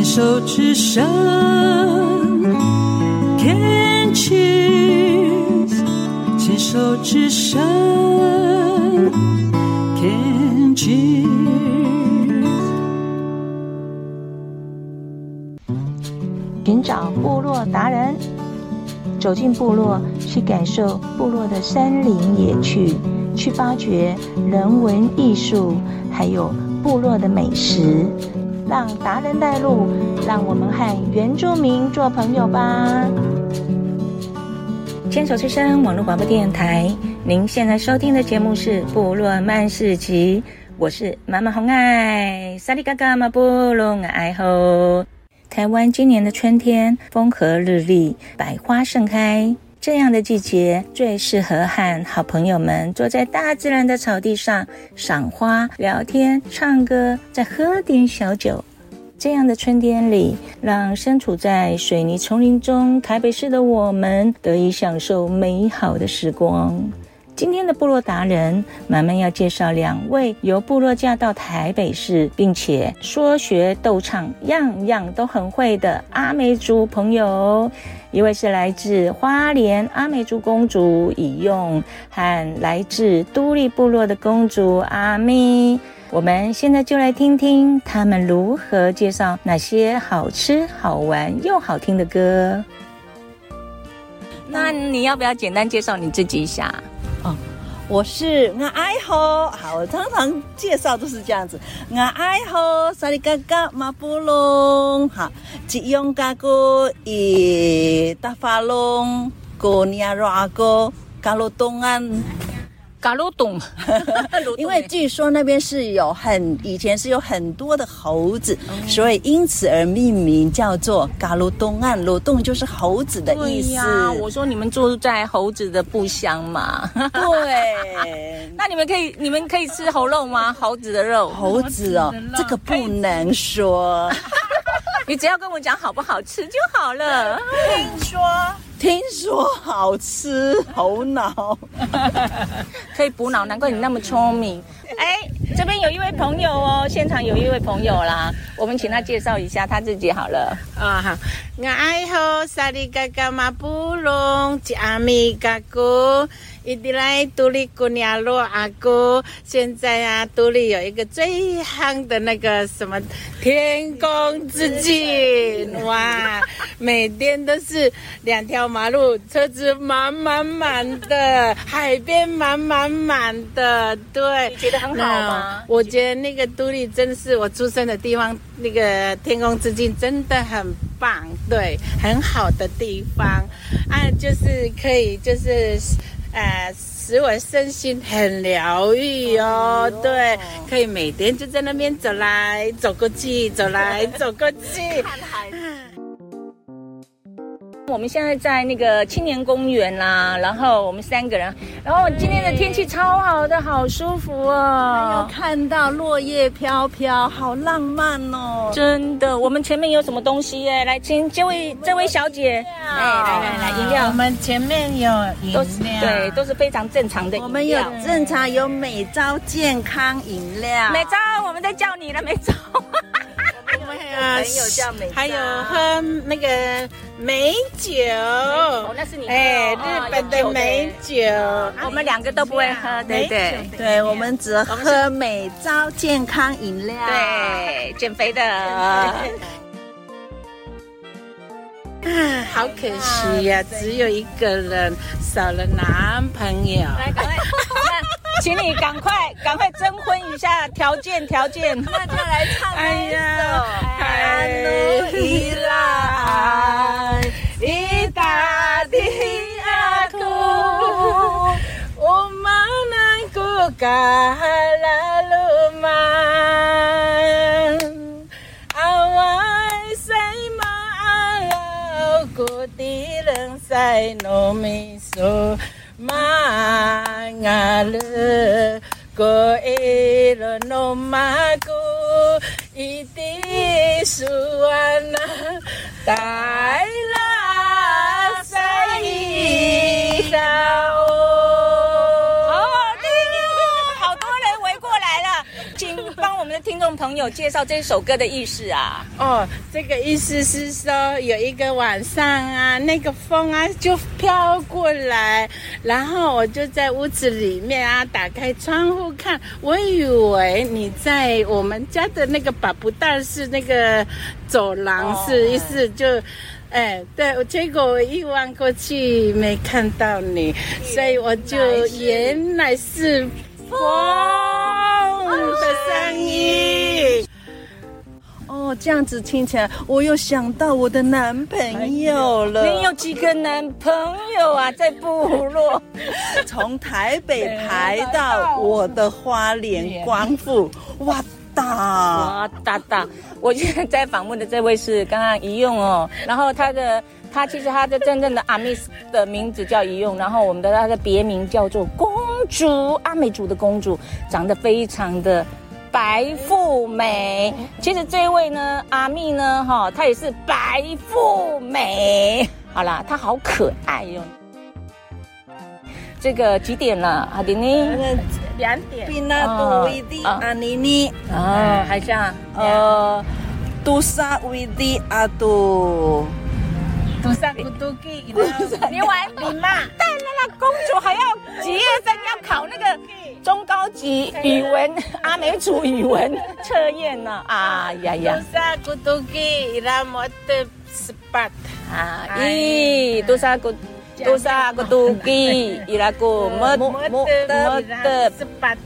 牵手之声，Can cheers，牵手之声，Can cheers。寻找部落达人，走进部落，去感受部落的山林野趣，去发掘人文艺术，还有部落的美食。让达人带路，让我们和原住民做朋友吧。牵手之声网络广播电台，您现在收听的节目是《部落曼市集》，我是妈妈红爱。萨利嘎嘎马布隆爱吼。台湾今年的春天风和日丽，百花盛开。这样的季节最适合和好朋友们坐在大自然的草地上赏花、聊天、唱歌，再喝点小酒。这样的春天里，让身处在水泥丛林中台北市的我们得以享受美好的时光。今天的部落达人，马漫要介绍两位由部落嫁到台北市，并且说学逗唱样样都很会的阿美族朋友。一位是来自花莲阿美族公主以用，和来自都立部落的公主阿咪。我们现在就来听听他们如何介绍那些好吃、好玩又好听的歌。那你要不要简单介绍你自己一下？我是我爱好，好，我常常介绍都是这样子。我爱好萨利嘎嘎马布隆，好，吉永嘎哥伊大发隆，哥尼亚罗阿哥嘎罗东安。嘎鲁洞，因为据说那边是有很以前是有很多的猴子，嗯、所以因此而命名叫做嘎鲁东岸。鲁洞就是猴子的意思。呀，我说你们住在猴子的故乡嘛。对，那你们可以你们可以吃猴肉吗？猴子的肉？猴子哦，这个不能说。你只要跟我讲好不好吃就好了。听说。听说好吃，猴脑 可以补脑，难怪你那么聪明。哎，这边有一位朋友哦，现场有一位朋友啦，我们请他介绍一下他自己好了。啊好，我爱好萨利嘎嘎马布隆吉阿米嘎哥。一直来都历姑娘罗阿哥，现在啊，都历有一个最夯的那个什么天空之境，哇，每天都是两条马路车子满满满的，海边满满满的，对，你觉得很好吗？我觉得那个都历真的是我出生的地方，那个天空之境真的很棒，对，很好的地方啊，就是可以就是。呃，使我身心很疗愈哦，对，可以每天就在那边走来走过去，走来 走过去。看海。我们现在在那个青年公园啦，然后我们三个人，然后今天的天气超好的，好舒服哦。有看到落叶飘飘，好浪漫哦。真的，我们前面有什么东西耶？来，请这位这位小姐，哎，来来来，饮料。我们前面有饮料，对，都是非常正常的饮料。我们有正常有美招健康饮料。美招，我们在叫你了，美招。我们还有 叫美，还有喝那个美酒，那是你哎，日本的美酒，我们两个都不会喝，对对。对，我们只喝美招健康饮料，对，减肥的。啊，好可惜呀，只有一个人少了男朋友。请你赶快赶快征婚一下，条件条件，那就来唱一首。哎呀，伊拉伊达的阿库，我们能够嘎拉鲁玛，阿外塞马阿拉古迪人塞诺米索。马雅勒过伊罗诺马古伊迪苏安娜带拉塞伊沙哦，好好听哦，好多人围过来了，请帮我们的听众朋朋友介绍这首歌的意思啊？哦，这个意思是说，有一个晚上啊，那个风啊就飘过来，然后我就在屋子里面啊，打开窗户看，我以为你在我们家的那个把不但是那个走廊是，意思就。哎，对，结果我一望过去没看到你，所以我就原来是风的声音。哦，这样子听起来，我又想到我的男朋友了。你有几个男朋友啊？在部落，从台北排到我的花莲光复，哇！大哇大大！我现在在访问的这位是刚刚一用哦，然后他的他其实他的真正的阿美的名字叫一用，然后我们的他的别名叫做公主，阿美族的公主，长得非常的白富美。其实这位呢，阿密呢，哈，她也是白富美。好啦，她好可爱哟、哦。这个几点了？阿迪尼？两点。比那多维迪阿尼尼啊，还像呃，杜莎维迪阿杜，杜莎古杜基。你玩 你嘛？公主还要几月份要考那个中高级语文阿美族语文测验呢？啊呀呀！杜莎古杜基伊拉莫啊，咦，杜莎古。多少个度几？伊拉个么么么的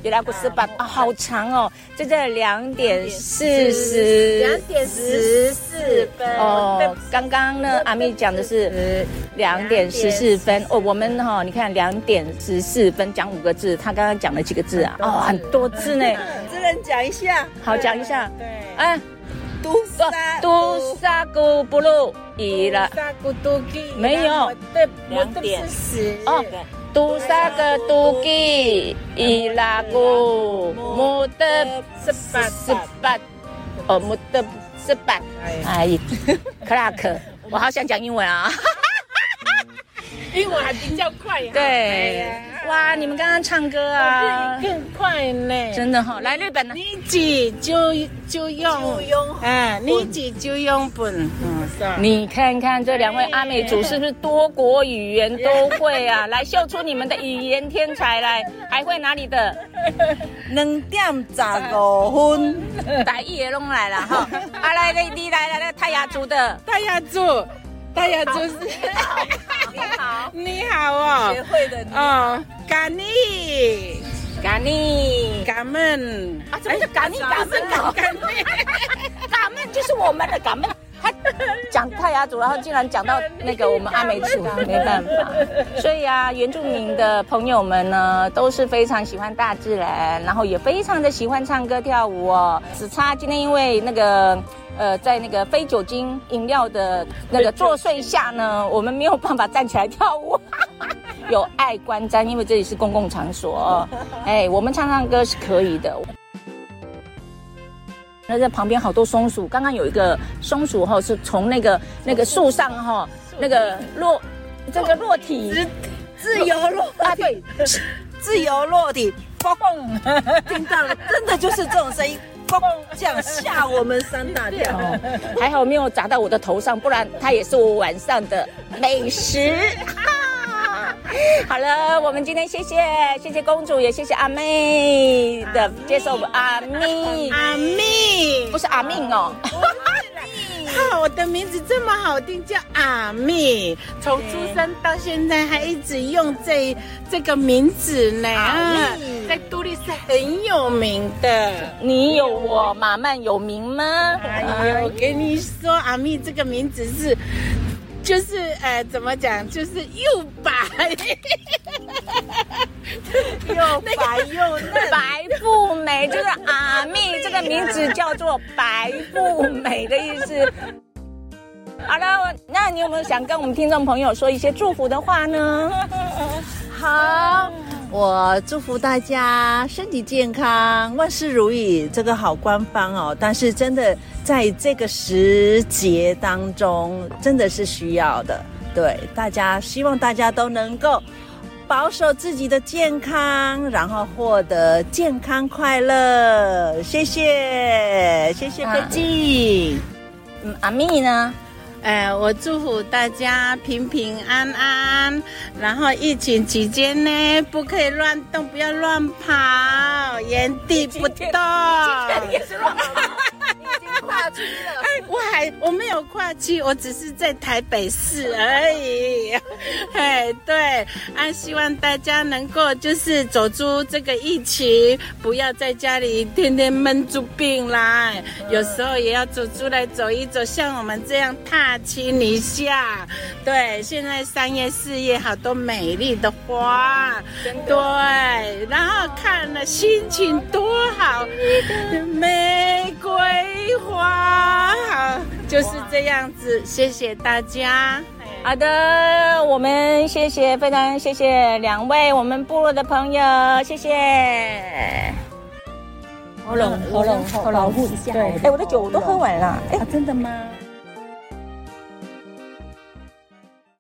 伊拉个十八啊，好长哦！就在两点四十，两点十四分哦。刚刚呢，阿咪讲的是两点十四分哦。我们哈，你看两点十四分讲五个字，他刚刚讲了几个字啊？哦，很多字呢。只能讲一下，好讲一下。对，哎。杜莎杜莎古布鲁伊拉，没有，两点哦，杜莎个杜基伊拉古木德十八十八，哦木德十八，哎，克拉克，我好想讲英文啊。英文还比较快呀。对，哇，你们刚刚唱歌啊，更快呢。真的哈，来日本呢，你挤就就用，哎，你挤就用本。嗯，是。你看看这两位阿美族是不是多国语言都会啊？来秀出你们的语言天才来，还会哪里的？两点十五分，台语也弄来了哈。啊，来，你你来来来，泰雅族的，泰雅族。大家就是你好，你好，你好哦，学会的你哦，咖喱，咖喱，咖们啊，怎么叫咖喱？咖们，咖们，咖们就是我们的咖们。他讲泰雅族，然后竟然讲到那个我们阿美族，没办法。所以啊，原住民的朋友们呢，都是非常喜欢大自然，然后也非常的喜欢唱歌跳舞哦。只差今天因为那个。呃，在那个非酒精饮料的那个作祟下呢，我们没有办法站起来跳舞，有碍观瞻，因为这里是公共场所。哎，我们唱唱歌是可以的。那在旁边好多松鼠，刚刚有一个松鼠哈，是从那个那个树上哈，那个落这个落体自自由落啊，对，自由落体，嘣，听到了，真的就是这种声音。这样吓我们三大跳，还好没有砸到我的头上，不然它也是我晚上的美食。好了，我们今天谢谢谢谢公主，也谢谢阿妹的接受我。阿咪阿咪不是阿命哦。哈，我的名字这么好听，叫阿妹，从出生到现在还一直用这这个名字呢。阿密在都历是很有名的。你有我马曼有名吗？哎呦，我跟你说，阿密这个名字是，就是呃，怎么讲，就是又白，又白又嫩，白富美，就是阿密这个名字叫做白富美的意思。好了，那你有没有想跟我们听众朋友说一些祝福的话呢？好，我祝福大家身体健康，万事如意。这个好官方哦，但是真的在这个时节当中，真的是需要的。对，大家希望大家都能够保守自己的健康，然后获得健康快乐。谢谢，谢谢飞静。嗯，阿蜜呢？哎，我祝福大家平平安安。然后疫情期间呢，不可以乱动，不要乱跑，原地不动。今天你也是乱跑？跨区了。哎，我还我没有跨区，我只是在台北市而已。哎，对，啊，希望大家能够就是走出这个疫情，不要在家里天天闷出病来。有时候也要走出来走一走，像我们这样踏。青一下，对，现在三月四月好多美丽的花，对，然后看了心情多好，玫瑰这样子，谢谢大家。好的，我们谢谢，非常谢谢两位我们部落的朋友，谢谢。喉咙，喉咙，喉咙，保护一下。对，哎，我的酒我都喝完了，哎，真的吗？